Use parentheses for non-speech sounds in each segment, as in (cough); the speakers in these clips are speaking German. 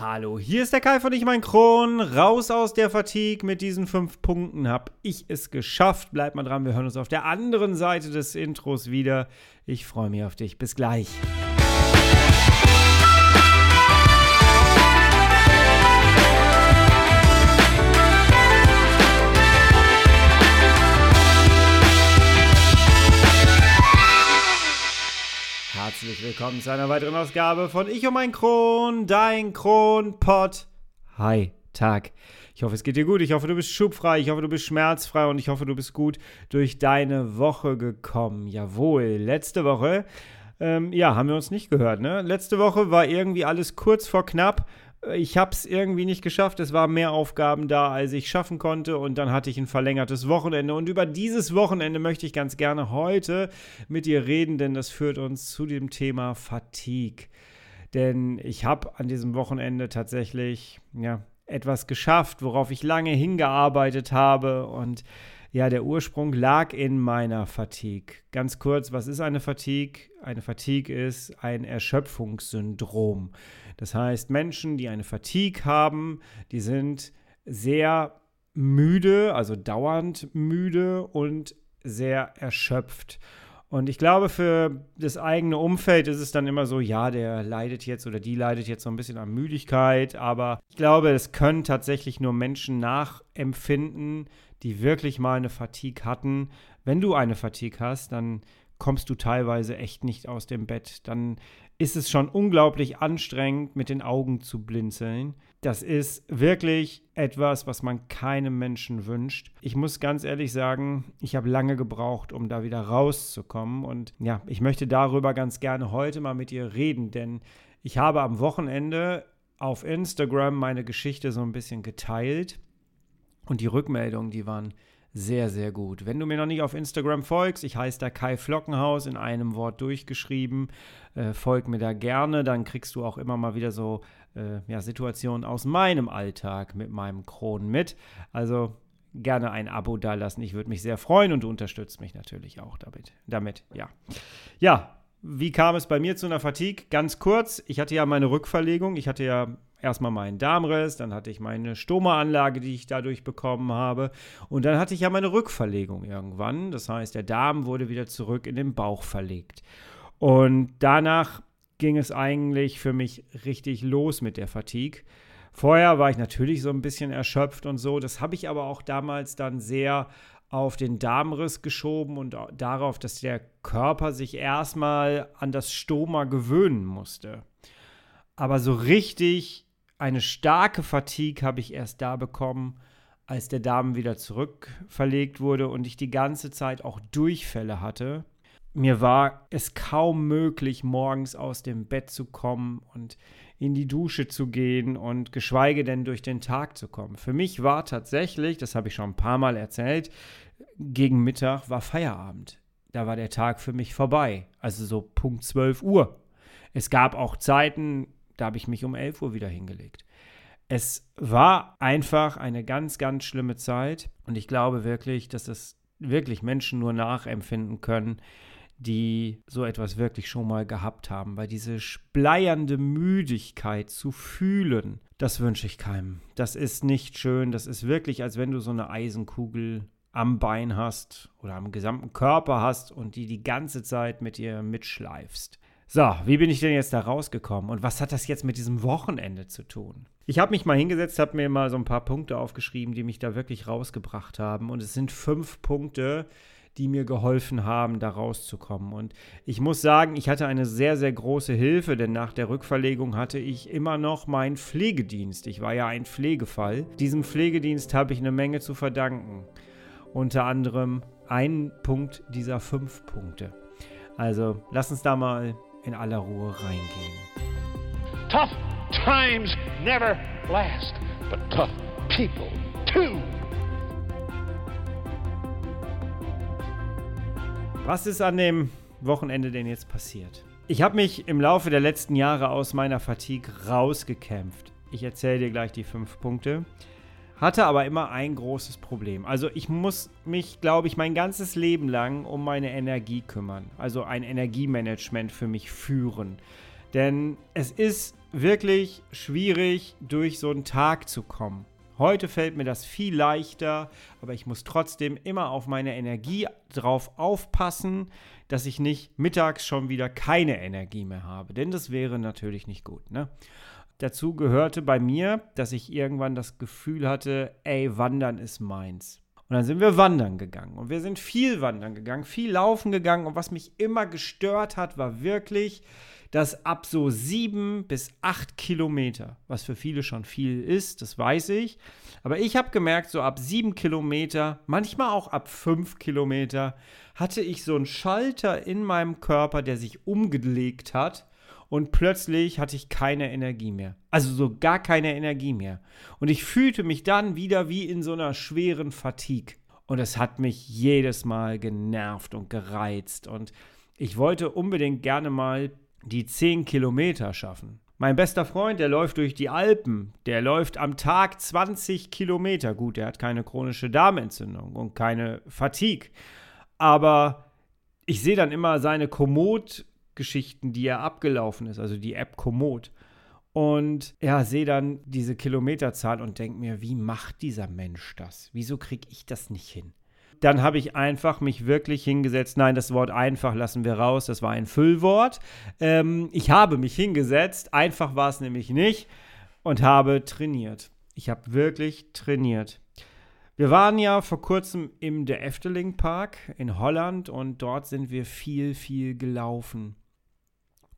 Hallo, hier ist der Kai von Ich mein Kron. Raus aus der Fatigue mit diesen fünf Punkten hab ich es geschafft. Bleib mal dran, wir hören uns auf der anderen Seite des Intros wieder. Ich freue mich auf dich. Bis gleich. Herzlich willkommen zu einer weiteren Ausgabe von Ich um ein Kron, dein Kronpott. Hi, Tag. Ich hoffe, es geht dir gut. Ich hoffe, du bist schubfrei. Ich hoffe, du bist schmerzfrei. Und ich hoffe, du bist gut durch deine Woche gekommen. Jawohl, letzte Woche, ähm, ja, haben wir uns nicht gehört, ne? Letzte Woche war irgendwie alles kurz vor knapp ich habe es irgendwie nicht geschafft. Es waren mehr Aufgaben da, als ich schaffen konnte. Und dann hatte ich ein verlängertes Wochenende. Und über dieses Wochenende möchte ich ganz gerne heute mit dir reden, denn das führt uns zu dem Thema Fatigue. Denn ich habe an diesem Wochenende tatsächlich ja, etwas geschafft, worauf ich lange hingearbeitet habe. Und ja, der Ursprung lag in meiner Fatigue. Ganz kurz, was ist eine Fatigue? Eine Fatigue ist ein Erschöpfungssyndrom. Das heißt, Menschen, die eine Fatigue haben, die sind sehr müde, also dauernd müde und sehr erschöpft. Und ich glaube, für das eigene Umfeld ist es dann immer so, ja, der leidet jetzt oder die leidet jetzt so ein bisschen an Müdigkeit, aber ich glaube, es können tatsächlich nur Menschen nachempfinden, die wirklich mal eine Fatigue hatten. Wenn du eine Fatigue hast, dann kommst du teilweise echt nicht aus dem Bett. Dann ist es schon unglaublich anstrengend, mit den Augen zu blinzeln. Das ist wirklich etwas, was man keinem Menschen wünscht. Ich muss ganz ehrlich sagen, ich habe lange gebraucht, um da wieder rauszukommen. Und ja, ich möchte darüber ganz gerne heute mal mit ihr reden, denn ich habe am Wochenende auf Instagram meine Geschichte so ein bisschen geteilt. Und die Rückmeldungen, die waren sehr, sehr gut. Wenn du mir noch nicht auf Instagram folgst, ich heiße da Kai Flockenhaus in einem Wort durchgeschrieben, äh, folg mir da gerne, dann kriegst du auch immer mal wieder so äh, ja, Situationen aus meinem Alltag mit meinem Kronen mit. Also gerne ein Abo dalassen, ich würde mich sehr freuen und du unterstützt mich natürlich auch damit. damit ja. ja, wie kam es bei mir zu einer Fatigue? Ganz kurz, ich hatte ja meine Rückverlegung, ich hatte ja erstmal meinen Darmriss, dann hatte ich meine Stoma-Anlage, die ich dadurch bekommen habe. Und dann hatte ich ja meine Rückverlegung irgendwann. Das heißt, der Darm wurde wieder zurück in den Bauch verlegt. Und danach ging es eigentlich für mich richtig los mit der Fatigue. Vorher war ich natürlich so ein bisschen erschöpft und so. Das habe ich aber auch damals dann sehr auf den Darmriss geschoben und darauf, dass der Körper sich erstmal an das Stoma gewöhnen musste. Aber so richtig eine starke Fatigue habe ich erst da bekommen, als der Darm wieder zurückverlegt wurde und ich die ganze Zeit auch Durchfälle hatte. Mir war es kaum möglich, morgens aus dem Bett zu kommen und in die Dusche zu gehen und geschweige denn durch den Tag zu kommen. Für mich war tatsächlich, das habe ich schon ein paar Mal erzählt, gegen Mittag war Feierabend. Da war der Tag für mich vorbei. Also so Punkt 12 Uhr. Es gab auch Zeiten, da habe ich mich um 11 Uhr wieder hingelegt. Es war einfach eine ganz, ganz schlimme Zeit und ich glaube wirklich, dass es wirklich Menschen nur nachempfinden können, die so etwas wirklich schon mal gehabt haben, weil diese bleiernde Müdigkeit zu fühlen, das wünsche ich keinem. Das ist nicht schön, das ist wirklich, als wenn du so eine Eisenkugel am Bein hast oder am gesamten Körper hast und die die ganze Zeit mit dir mitschleifst. So, wie bin ich denn jetzt da rausgekommen und was hat das jetzt mit diesem Wochenende zu tun? Ich habe mich mal hingesetzt, habe mir mal so ein paar Punkte aufgeschrieben, die mich da wirklich rausgebracht haben und es sind fünf Punkte, die mir geholfen haben, da rauszukommen. Und ich muss sagen, ich hatte eine sehr, sehr große Hilfe, denn nach der Rückverlegung hatte ich immer noch meinen Pflegedienst. Ich war ja ein Pflegefall. Diesem Pflegedienst habe ich eine Menge zu verdanken. Unter anderem ein Punkt dieser fünf Punkte. Also lass uns da mal in aller Ruhe reingehen. Tough times never last, but tough people too. Was ist an dem Wochenende denn jetzt passiert? Ich habe mich im Laufe der letzten Jahre aus meiner Fatigue rausgekämpft. Ich erzähle dir gleich die fünf Punkte. Hatte aber immer ein großes Problem. Also ich muss mich, glaube ich, mein ganzes Leben lang um meine Energie kümmern. Also ein Energiemanagement für mich führen. Denn es ist wirklich schwierig, durch so einen Tag zu kommen. Heute fällt mir das viel leichter, aber ich muss trotzdem immer auf meine Energie drauf aufpassen, dass ich nicht mittags schon wieder keine Energie mehr habe. Denn das wäre natürlich nicht gut. Ne? Dazu gehörte bei mir, dass ich irgendwann das Gefühl hatte, ey, wandern ist meins. Und dann sind wir wandern gegangen. Und wir sind viel wandern gegangen, viel laufen gegangen. Und was mich immer gestört hat, war wirklich, dass ab so sieben bis acht Kilometer, was für viele schon viel ist, das weiß ich, aber ich habe gemerkt, so ab sieben Kilometer, manchmal auch ab fünf Kilometer, hatte ich so einen Schalter in meinem Körper, der sich umgelegt hat und plötzlich hatte ich keine Energie mehr. Also so gar keine Energie mehr. Und ich fühlte mich dann wieder wie in so einer schweren Fatigue. Und es hat mich jedes Mal genervt und gereizt. Und ich wollte unbedingt gerne mal die 10 Kilometer schaffen. Mein bester Freund, der läuft durch die Alpen. Der läuft am Tag 20 Kilometer. Gut, der hat keine chronische Darmentzündung und keine Fatigue. Aber ich sehe dann immer seine Komoot-Geschichten, die er abgelaufen ist, also die App Komoot. Und ja, sehe dann diese Kilometerzahl und denke mir, wie macht dieser Mensch das? Wieso kriege ich das nicht hin? dann habe ich einfach mich wirklich hingesetzt. Nein, das Wort einfach lassen wir raus. Das war ein Füllwort. Ähm, ich habe mich hingesetzt. Einfach war es nämlich nicht. Und habe trainiert. Ich habe wirklich trainiert. Wir waren ja vor kurzem im der Efteling Park in Holland und dort sind wir viel, viel gelaufen.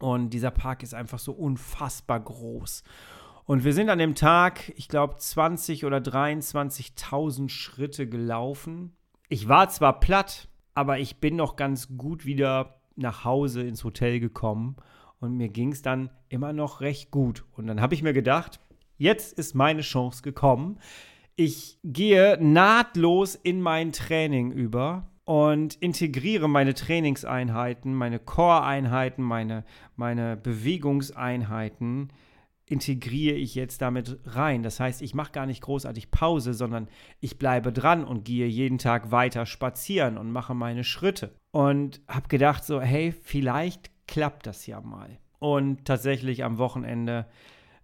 Und dieser Park ist einfach so unfassbar groß. Und wir sind an dem Tag, ich glaube, 20 oder 23.000 Schritte gelaufen. Ich war zwar platt, aber ich bin noch ganz gut wieder nach Hause ins Hotel gekommen und mir ging es dann immer noch recht gut. Und dann habe ich mir gedacht, jetzt ist meine Chance gekommen. Ich gehe nahtlos in mein Training über und integriere meine Trainingseinheiten, meine Core-Einheiten, meine, meine Bewegungseinheiten integriere ich jetzt damit rein. Das heißt, ich mache gar nicht großartig Pause, sondern ich bleibe dran und gehe jeden Tag weiter spazieren und mache meine Schritte. Und habe gedacht so, hey, vielleicht klappt das ja mal. Und tatsächlich am Wochenende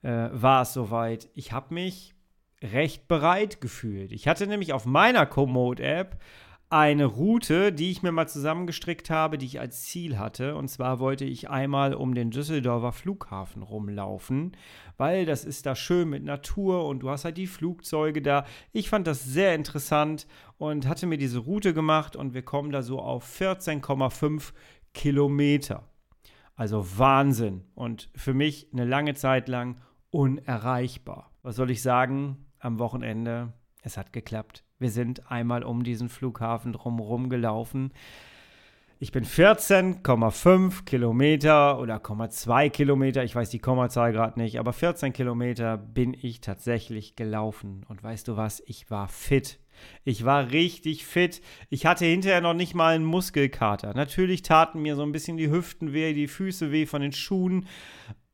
äh, war es soweit. Ich habe mich recht bereit gefühlt. Ich hatte nämlich auf meiner Komoot-App eine Route, die ich mir mal zusammengestrickt habe, die ich als Ziel hatte. Und zwar wollte ich einmal um den Düsseldorfer Flughafen rumlaufen, weil das ist da schön mit Natur und du hast halt die Flugzeuge da. Ich fand das sehr interessant und hatte mir diese Route gemacht und wir kommen da so auf 14,5 Kilometer. Also Wahnsinn und für mich eine lange Zeit lang unerreichbar. Was soll ich sagen? Am Wochenende, es hat geklappt. Wir sind einmal um diesen Flughafen drumherum gelaufen. Ich bin 14,5 Kilometer oder 0,2 Kilometer, ich weiß die Kommazahl gerade nicht, aber 14 Kilometer bin ich tatsächlich gelaufen. Und weißt du was? Ich war fit. Ich war richtig fit. Ich hatte hinterher noch nicht mal einen Muskelkater. Natürlich taten mir so ein bisschen die Hüften weh, die Füße weh von den Schuhen.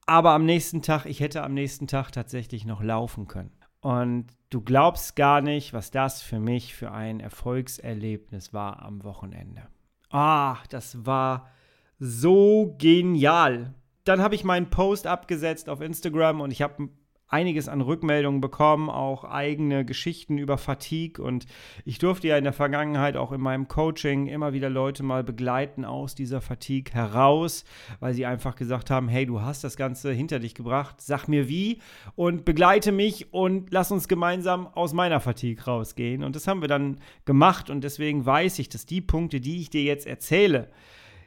Aber am nächsten Tag, ich hätte am nächsten Tag tatsächlich noch laufen können. Und du glaubst gar nicht, was das für mich für ein Erfolgserlebnis war am Wochenende. Ah, das war so genial. Dann habe ich meinen Post abgesetzt auf Instagram und ich habe einiges an Rückmeldungen bekommen, auch eigene Geschichten über Fatigue. Und ich durfte ja in der Vergangenheit auch in meinem Coaching immer wieder Leute mal begleiten aus dieser Fatigue heraus, weil sie einfach gesagt haben, hey, du hast das Ganze hinter dich gebracht, sag mir wie und begleite mich und lass uns gemeinsam aus meiner Fatigue rausgehen. Und das haben wir dann gemacht und deswegen weiß ich, dass die Punkte, die ich dir jetzt erzähle,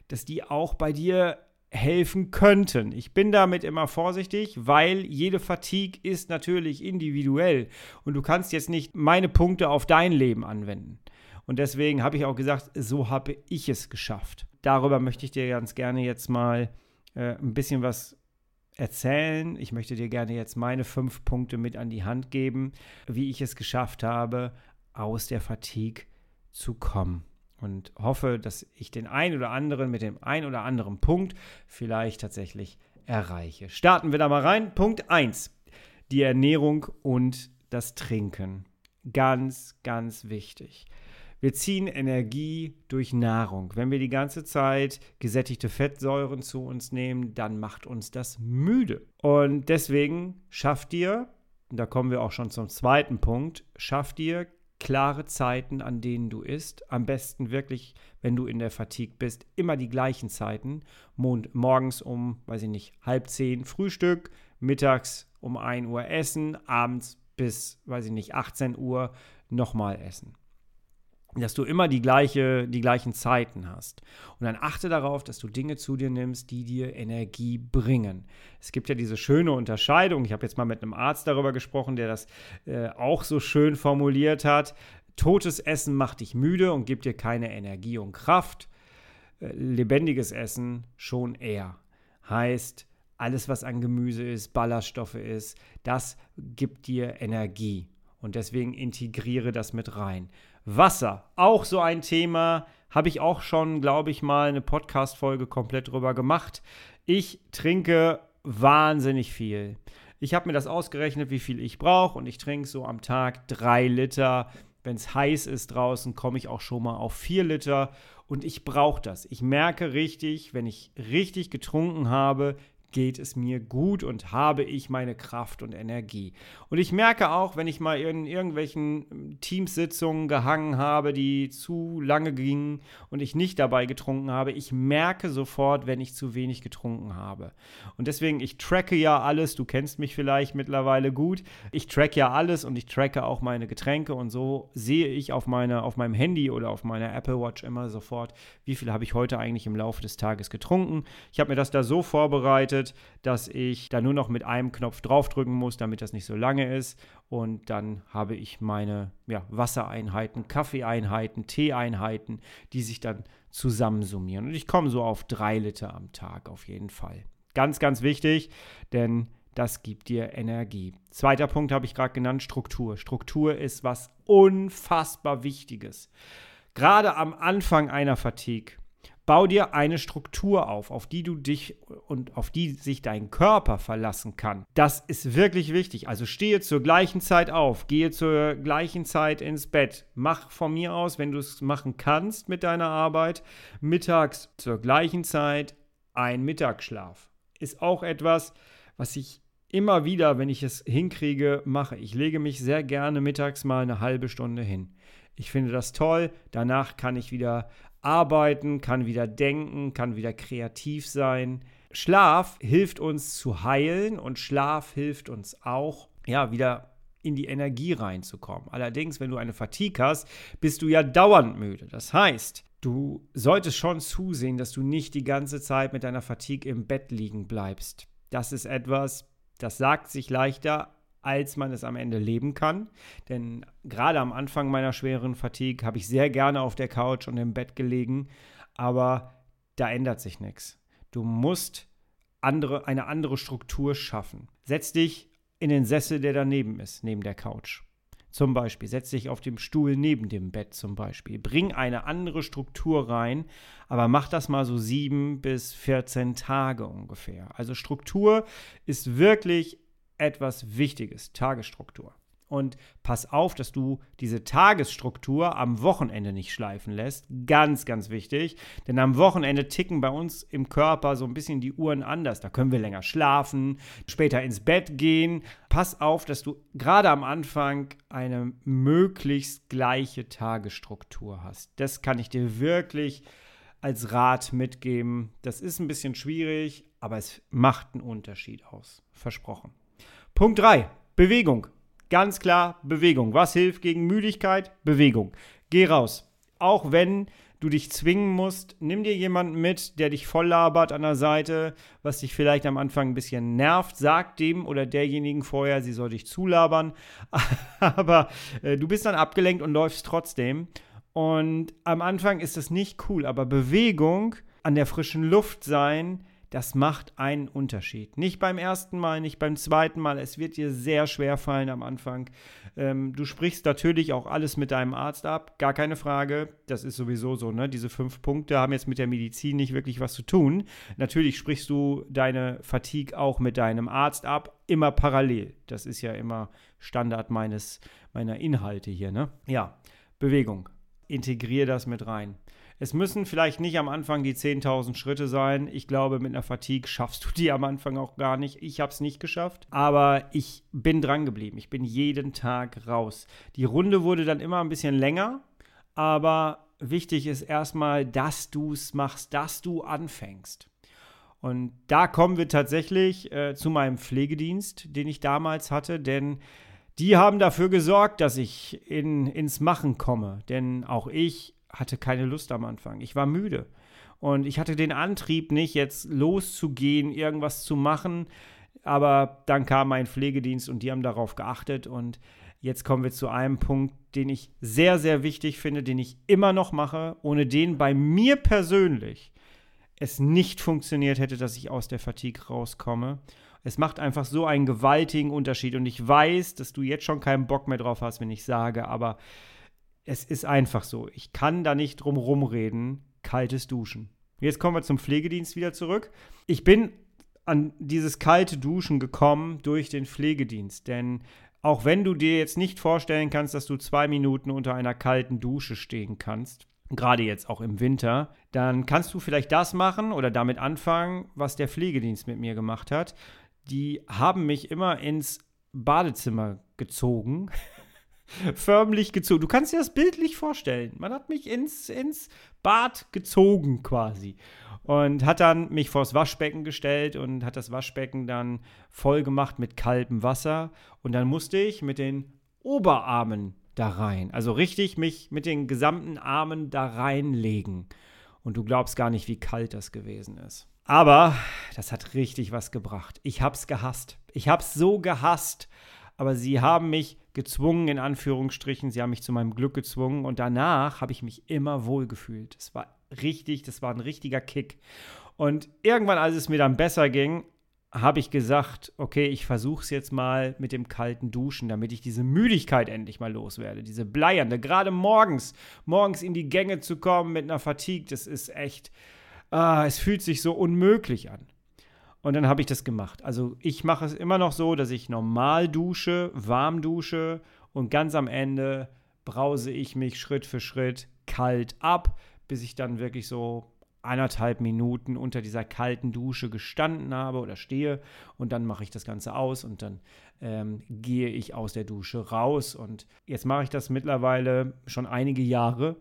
dass die auch bei dir helfen könnten. Ich bin damit immer vorsichtig, weil jede Fatigue ist natürlich individuell und du kannst jetzt nicht meine Punkte auf dein Leben anwenden. Und deswegen habe ich auch gesagt, so habe ich es geschafft. Darüber möchte ich dir ganz gerne jetzt mal äh, ein bisschen was erzählen. Ich möchte dir gerne jetzt meine fünf Punkte mit an die Hand geben, wie ich es geschafft habe, aus der Fatigue zu kommen und hoffe, dass ich den einen oder anderen mit dem einen oder anderen Punkt vielleicht tatsächlich erreiche. Starten wir da mal rein. Punkt 1. Die Ernährung und das Trinken. Ganz, ganz wichtig. Wir ziehen Energie durch Nahrung. Wenn wir die ganze Zeit gesättigte Fettsäuren zu uns nehmen, dann macht uns das müde. Und deswegen schafft ihr, und da kommen wir auch schon zum zweiten Punkt, schafft ihr klare Zeiten, an denen du isst. Am besten wirklich, wenn du in der Fatigue bist, immer die gleichen Zeiten. Mond morgens um, weiß ich nicht, halb zehn Frühstück, mittags um 1 Uhr essen, abends bis, weiß ich nicht, 18 Uhr nochmal essen dass du immer die, gleiche, die gleichen Zeiten hast. Und dann achte darauf, dass du Dinge zu dir nimmst, die dir Energie bringen. Es gibt ja diese schöne Unterscheidung. Ich habe jetzt mal mit einem Arzt darüber gesprochen, der das äh, auch so schön formuliert hat. Totes Essen macht dich müde und gibt dir keine Energie und Kraft. Äh, lebendiges Essen schon eher. Heißt, alles, was an Gemüse ist, Ballaststoffe ist, das gibt dir Energie. Und deswegen integriere das mit rein. Wasser, auch so ein Thema, habe ich auch schon, glaube ich, mal eine Podcast-Folge komplett drüber gemacht. Ich trinke wahnsinnig viel. Ich habe mir das ausgerechnet, wie viel ich brauche und ich trinke so am Tag drei Liter. Wenn es heiß ist draußen, komme ich auch schon mal auf vier Liter und ich brauche das. Ich merke richtig, wenn ich richtig getrunken habe, geht es mir gut und habe ich meine Kraft und Energie. Und ich merke auch, wenn ich mal in irgendwelchen Teamsitzungen gehangen habe, die zu lange gingen und ich nicht dabei getrunken habe, ich merke sofort, wenn ich zu wenig getrunken habe. Und deswegen, ich tracke ja alles, du kennst mich vielleicht mittlerweile gut, ich track ja alles und ich tracke auch meine Getränke und so sehe ich auf, meine, auf meinem Handy oder auf meiner Apple Watch immer sofort, wie viel habe ich heute eigentlich im Laufe des Tages getrunken. Ich habe mir das da so vorbereitet, bedeutet, dass ich da nur noch mit einem Knopf draufdrücken muss, damit das nicht so lange ist. Und dann habe ich meine ja, Wassereinheiten, Kaffeeeinheiten, Teeeinheiten, die sich dann zusammensummieren. Und ich komme so auf drei Liter am Tag auf jeden Fall. Ganz, ganz wichtig, denn das gibt dir Energie. Zweiter Punkt habe ich gerade genannt, Struktur. Struktur ist was unfassbar Wichtiges. Gerade am Anfang einer Fatigue Bau dir eine Struktur auf, auf die du dich und auf die sich dein Körper verlassen kann. Das ist wirklich wichtig. Also stehe zur gleichen Zeit auf, gehe zur gleichen Zeit ins Bett. Mach von mir aus, wenn du es machen kannst mit deiner Arbeit, mittags zur gleichen Zeit ein Mittagsschlaf. Ist auch etwas, was ich immer wieder, wenn ich es hinkriege, mache. Ich lege mich sehr gerne mittags mal eine halbe Stunde hin. Ich finde das toll. Danach kann ich wieder arbeiten, kann wieder denken, kann wieder kreativ sein. Schlaf hilft uns zu heilen und Schlaf hilft uns auch, ja, wieder in die Energie reinzukommen. Allerdings, wenn du eine Fatigue hast, bist du ja dauernd müde. Das heißt, du solltest schon zusehen, dass du nicht die ganze Zeit mit deiner Fatigue im Bett liegen bleibst. Das ist etwas, das sagt sich leichter, als man es am Ende leben kann. Denn gerade am Anfang meiner schweren Fatigue habe ich sehr gerne auf der Couch und im Bett gelegen, aber da ändert sich nichts. Du musst andere, eine andere Struktur schaffen. Setz dich in den Sessel, der daneben ist, neben der Couch. Zum Beispiel, setz dich auf dem Stuhl neben dem Bett zum Beispiel. Bring eine andere Struktur rein, aber mach das mal so sieben bis 14 Tage ungefähr. Also Struktur ist wirklich etwas Wichtiges, Tagesstruktur. Und pass auf, dass du diese Tagesstruktur am Wochenende nicht schleifen lässt. Ganz, ganz wichtig. Denn am Wochenende ticken bei uns im Körper so ein bisschen die Uhren anders. Da können wir länger schlafen, später ins Bett gehen. Pass auf, dass du gerade am Anfang eine möglichst gleiche Tagesstruktur hast. Das kann ich dir wirklich als Rat mitgeben. Das ist ein bisschen schwierig, aber es macht einen Unterschied aus. Versprochen. Punkt 3. Bewegung. Ganz klar Bewegung. Was hilft gegen Müdigkeit? Bewegung. Geh raus. Auch wenn du dich zwingen musst, nimm dir jemanden mit, der dich voll labert an der Seite, was dich vielleicht am Anfang ein bisschen nervt. Sag dem oder derjenigen vorher, sie soll dich zulabern. (laughs) Aber äh, du bist dann abgelenkt und läufst trotzdem. Und am Anfang ist das nicht cool, aber Bewegung, an der frischen Luft sein, das macht einen Unterschied. Nicht beim ersten Mal, nicht beim zweiten Mal. Es wird dir sehr schwer fallen am Anfang. Ähm, du sprichst natürlich auch alles mit deinem Arzt ab, gar keine Frage. Das ist sowieso so, ne? Diese fünf Punkte haben jetzt mit der Medizin nicht wirklich was zu tun. Natürlich sprichst du deine Fatigue auch mit deinem Arzt ab, immer parallel. Das ist ja immer Standard meines, meiner Inhalte hier, ne? Ja, Bewegung. integriere das mit rein. Es müssen vielleicht nicht am Anfang die 10.000 Schritte sein. Ich glaube, mit einer Fatigue schaffst du die am Anfang auch gar nicht. Ich habe es nicht geschafft, aber ich bin dran geblieben. Ich bin jeden Tag raus. Die Runde wurde dann immer ein bisschen länger, aber wichtig ist erstmal, dass du es machst, dass du anfängst. Und da kommen wir tatsächlich äh, zu meinem Pflegedienst, den ich damals hatte, denn die haben dafür gesorgt, dass ich in, ins Machen komme. Denn auch ich hatte keine Lust am Anfang. Ich war müde. Und ich hatte den Antrieb nicht, jetzt loszugehen, irgendwas zu machen. Aber dann kam mein Pflegedienst und die haben darauf geachtet. Und jetzt kommen wir zu einem Punkt, den ich sehr, sehr wichtig finde, den ich immer noch mache, ohne den bei mir persönlich es nicht funktioniert hätte, dass ich aus der Fatigue rauskomme. Es macht einfach so einen gewaltigen Unterschied und ich weiß, dass du jetzt schon keinen Bock mehr drauf hast, wenn ich sage, aber es ist einfach so. Ich kann da nicht drum rumreden. Kaltes Duschen. Jetzt kommen wir zum Pflegedienst wieder zurück. Ich bin an dieses kalte Duschen gekommen durch den Pflegedienst, denn auch wenn du dir jetzt nicht vorstellen kannst, dass du zwei Minuten unter einer kalten Dusche stehen kannst, gerade jetzt auch im Winter, dann kannst du vielleicht das machen oder damit anfangen, was der Pflegedienst mit mir gemacht hat. Die haben mich immer ins Badezimmer gezogen. (laughs) Förmlich gezogen. Du kannst dir das bildlich vorstellen. Man hat mich ins, ins Bad gezogen quasi. Und hat dann mich vors Waschbecken gestellt und hat das Waschbecken dann voll gemacht mit kaltem Wasser. Und dann musste ich mit den Oberarmen da rein. Also richtig mich mit den gesamten Armen da reinlegen. Und du glaubst gar nicht, wie kalt das gewesen ist. Aber das hat richtig was gebracht. Ich hab's gehasst. Ich hab's so gehasst. Aber sie haben mich gezwungen, in Anführungsstrichen. Sie haben mich zu meinem Glück gezwungen. Und danach habe ich mich immer wohl gefühlt. Es war richtig, das war ein richtiger Kick. Und irgendwann, als es mir dann besser ging, habe ich gesagt, okay, ich versuche es jetzt mal mit dem kalten Duschen, damit ich diese Müdigkeit endlich mal loswerde. Diese bleiernde, gerade morgens, morgens in die Gänge zu kommen mit einer Fatigue, das ist echt, ah, es fühlt sich so unmöglich an. Und dann habe ich das gemacht. Also ich mache es immer noch so, dass ich normal dusche, warm dusche und ganz am Ende brause ich mich Schritt für Schritt kalt ab, bis ich dann wirklich so eineinhalb Minuten unter dieser kalten Dusche gestanden habe oder stehe und dann mache ich das Ganze aus und dann ähm, gehe ich aus der Dusche raus. Und jetzt mache ich das mittlerweile schon einige Jahre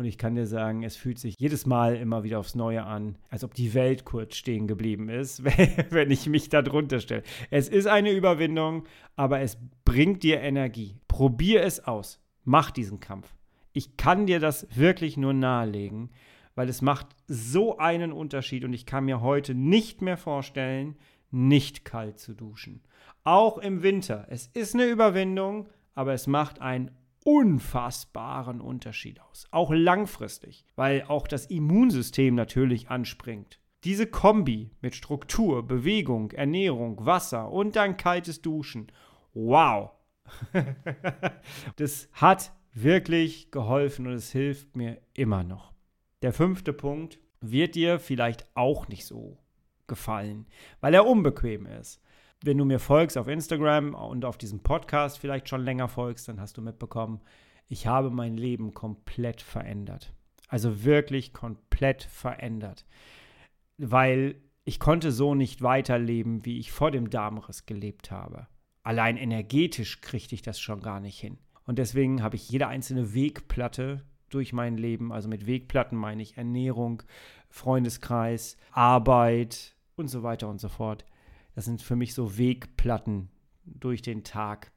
und ich kann dir sagen, es fühlt sich jedes Mal immer wieder aufs Neue an, als ob die Welt kurz stehen geblieben ist, (laughs) wenn ich mich da drunter stelle. Es ist eine Überwindung, aber es bringt dir Energie. Probier es aus. Mach diesen Kampf. Ich kann dir das wirklich nur nahelegen weil es macht so einen Unterschied und ich kann mir heute nicht mehr vorstellen, nicht kalt zu duschen. Auch im Winter. Es ist eine Überwindung, aber es macht einen unfassbaren Unterschied aus. Auch langfristig, weil auch das Immunsystem natürlich anspringt. Diese Kombi mit Struktur, Bewegung, Ernährung, Wasser und dann kaltes Duschen. Wow. (laughs) das hat wirklich geholfen und es hilft mir immer noch. Der fünfte Punkt wird dir vielleicht auch nicht so gefallen, weil er unbequem ist. Wenn du mir folgst auf Instagram und auf diesem Podcast vielleicht schon länger folgst, dann hast du mitbekommen, ich habe mein Leben komplett verändert. Also wirklich komplett verändert. Weil ich konnte so nicht weiterleben, wie ich vor dem Darmriss gelebt habe. Allein energetisch kriegte ich das schon gar nicht hin. Und deswegen habe ich jede einzelne Wegplatte durch mein Leben. Also mit Wegplatten meine ich Ernährung, Freundeskreis, Arbeit und so weiter und so fort. Das sind für mich so Wegplatten durch den Tag.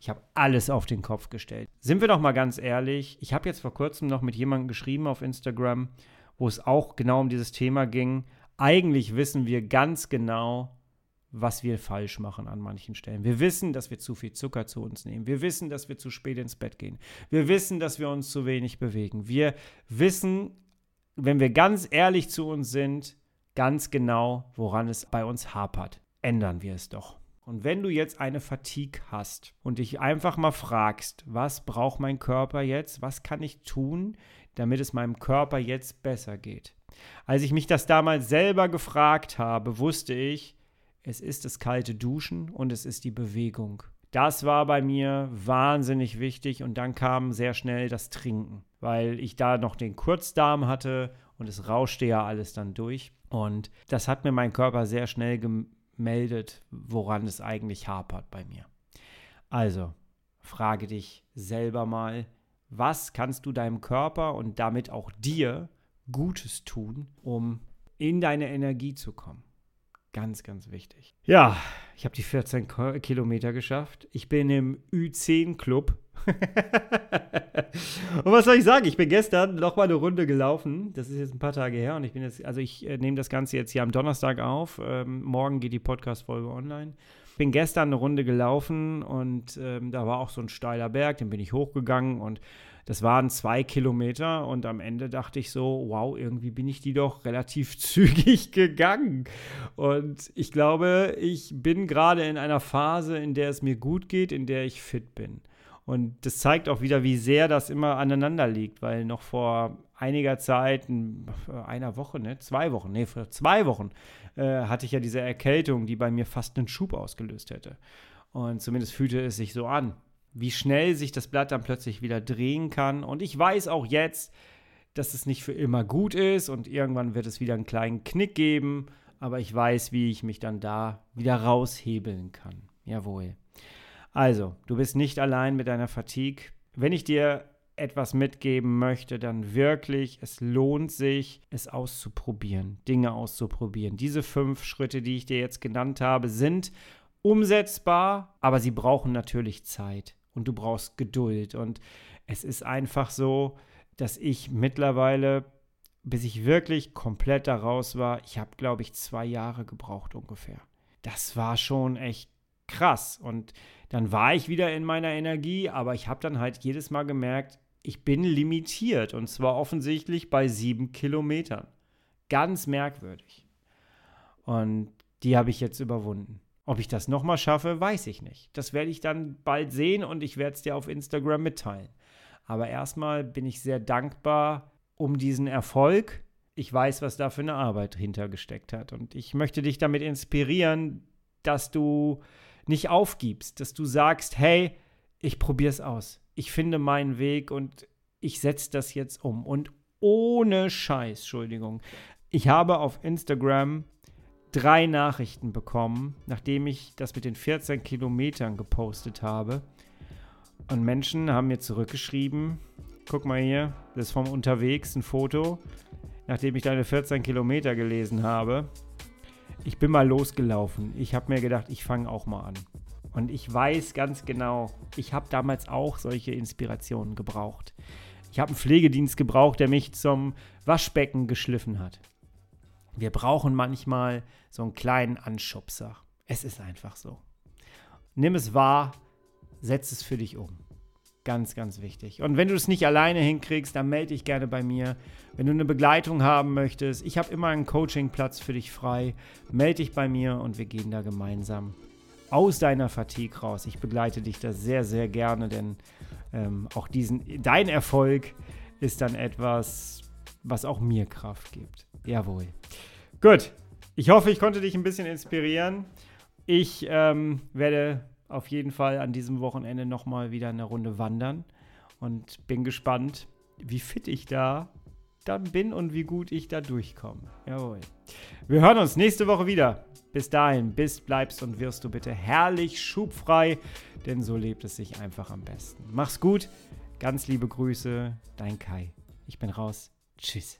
Ich habe alles auf den Kopf gestellt. Sind wir doch mal ganz ehrlich, ich habe jetzt vor kurzem noch mit jemandem geschrieben auf Instagram, wo es auch genau um dieses Thema ging. Eigentlich wissen wir ganz genau, was wir falsch machen an manchen Stellen. Wir wissen, dass wir zu viel Zucker zu uns nehmen. Wir wissen, dass wir zu spät ins Bett gehen. Wir wissen, dass wir uns zu wenig bewegen. Wir wissen, wenn wir ganz ehrlich zu uns sind, ganz genau, woran es bei uns hapert. Ändern wir es doch. Und wenn du jetzt eine Fatigue hast und dich einfach mal fragst, was braucht mein Körper jetzt? Was kann ich tun, damit es meinem Körper jetzt besser geht? Als ich mich das damals selber gefragt habe, wusste ich, es ist das kalte Duschen und es ist die Bewegung. Das war bei mir wahnsinnig wichtig und dann kam sehr schnell das Trinken, weil ich da noch den Kurzdarm hatte und es rauschte ja alles dann durch. Und das hat mir mein Körper sehr schnell gemeldet, woran es eigentlich hapert bei mir. Also, frage dich selber mal, was kannst du deinem Körper und damit auch dir Gutes tun, um in deine Energie zu kommen? Ganz, ganz wichtig. Ja, ich habe die 14 Kilometer geschafft. Ich bin im Ü10-Club. (laughs) und was soll ich sagen? Ich bin gestern noch mal eine Runde gelaufen. Das ist jetzt ein paar Tage her und ich bin jetzt, also ich äh, nehme das Ganze jetzt hier am Donnerstag auf. Ähm, morgen geht die Podcast-Folge online. Ich bin gestern eine Runde gelaufen und ähm, da war auch so ein steiler Berg, den bin ich hochgegangen und das waren zwei Kilometer und am Ende dachte ich so, wow, irgendwie bin ich die doch relativ (laughs) zügig gegangen. Und ich glaube, ich bin gerade in einer Phase, in der es mir gut geht, in der ich fit bin. Und das zeigt auch wieder, wie sehr das immer aneinander liegt, weil noch vor einiger Zeit, einer Woche, ne, zwei Wochen, ne, vor zwei Wochen, äh, hatte ich ja diese Erkältung, die bei mir fast einen Schub ausgelöst hätte. Und zumindest fühlte es sich so an wie schnell sich das Blatt dann plötzlich wieder drehen kann. Und ich weiß auch jetzt, dass es nicht für immer gut ist und irgendwann wird es wieder einen kleinen Knick geben, aber ich weiß, wie ich mich dann da wieder raushebeln kann. Jawohl. Also, du bist nicht allein mit deiner Fatigue. Wenn ich dir etwas mitgeben möchte, dann wirklich, es lohnt sich, es auszuprobieren, Dinge auszuprobieren. Diese fünf Schritte, die ich dir jetzt genannt habe, sind umsetzbar, aber sie brauchen natürlich Zeit und du brauchst Geduld. Und es ist einfach so, dass ich mittlerweile, bis ich wirklich komplett da raus war, ich habe, glaube ich, zwei Jahre gebraucht ungefähr. Das war schon echt krass. Und dann war ich wieder in meiner Energie, aber ich habe dann halt jedes Mal gemerkt, ich bin limitiert und zwar offensichtlich bei sieben Kilometern. Ganz merkwürdig. Und die habe ich jetzt überwunden. Ob ich das nochmal schaffe, weiß ich nicht. Das werde ich dann bald sehen und ich werde es dir auf Instagram mitteilen. Aber erstmal bin ich sehr dankbar um diesen Erfolg. Ich weiß, was da für eine Arbeit hintergesteckt hat. Und ich möchte dich damit inspirieren, dass du nicht aufgibst, dass du sagst, hey, ich probiere es aus. Ich finde meinen Weg und ich setze das jetzt um. Und ohne Scheiß, Entschuldigung. Ich habe auf Instagram drei Nachrichten bekommen, nachdem ich das mit den 14 Kilometern gepostet habe. Und Menschen haben mir zurückgeschrieben, guck mal hier, das ist vom Unterwegs ein Foto, nachdem ich deine 14 Kilometer gelesen habe. Ich bin mal losgelaufen. Ich habe mir gedacht, ich fange auch mal an. Und ich weiß ganz genau, ich habe damals auch solche Inspirationen gebraucht. Ich habe einen Pflegedienst gebraucht, der mich zum Waschbecken geschliffen hat. Wir brauchen manchmal so einen kleinen Anschubser. Es ist einfach so. Nimm es wahr, setz es für dich um. Ganz, ganz wichtig. Und wenn du es nicht alleine hinkriegst, dann melde dich gerne bei mir. Wenn du eine Begleitung haben möchtest, ich habe immer einen Coachingplatz für dich frei. Melde dich bei mir und wir gehen da gemeinsam aus deiner Fatigue raus. Ich begleite dich da sehr, sehr gerne, denn ähm, auch diesen, dein Erfolg ist dann etwas, was auch mir Kraft gibt. Jawohl. Gut. Ich hoffe, ich konnte dich ein bisschen inspirieren. Ich ähm, werde auf jeden Fall an diesem Wochenende nochmal wieder eine Runde wandern und bin gespannt, wie fit ich da dann bin und wie gut ich da durchkomme. Jawohl. Wir hören uns nächste Woche wieder. Bis dahin, bist, bleibst und wirst du bitte herrlich schubfrei, denn so lebt es sich einfach am besten. Mach's gut, ganz liebe Grüße, dein Kai. Ich bin raus. Tschüss.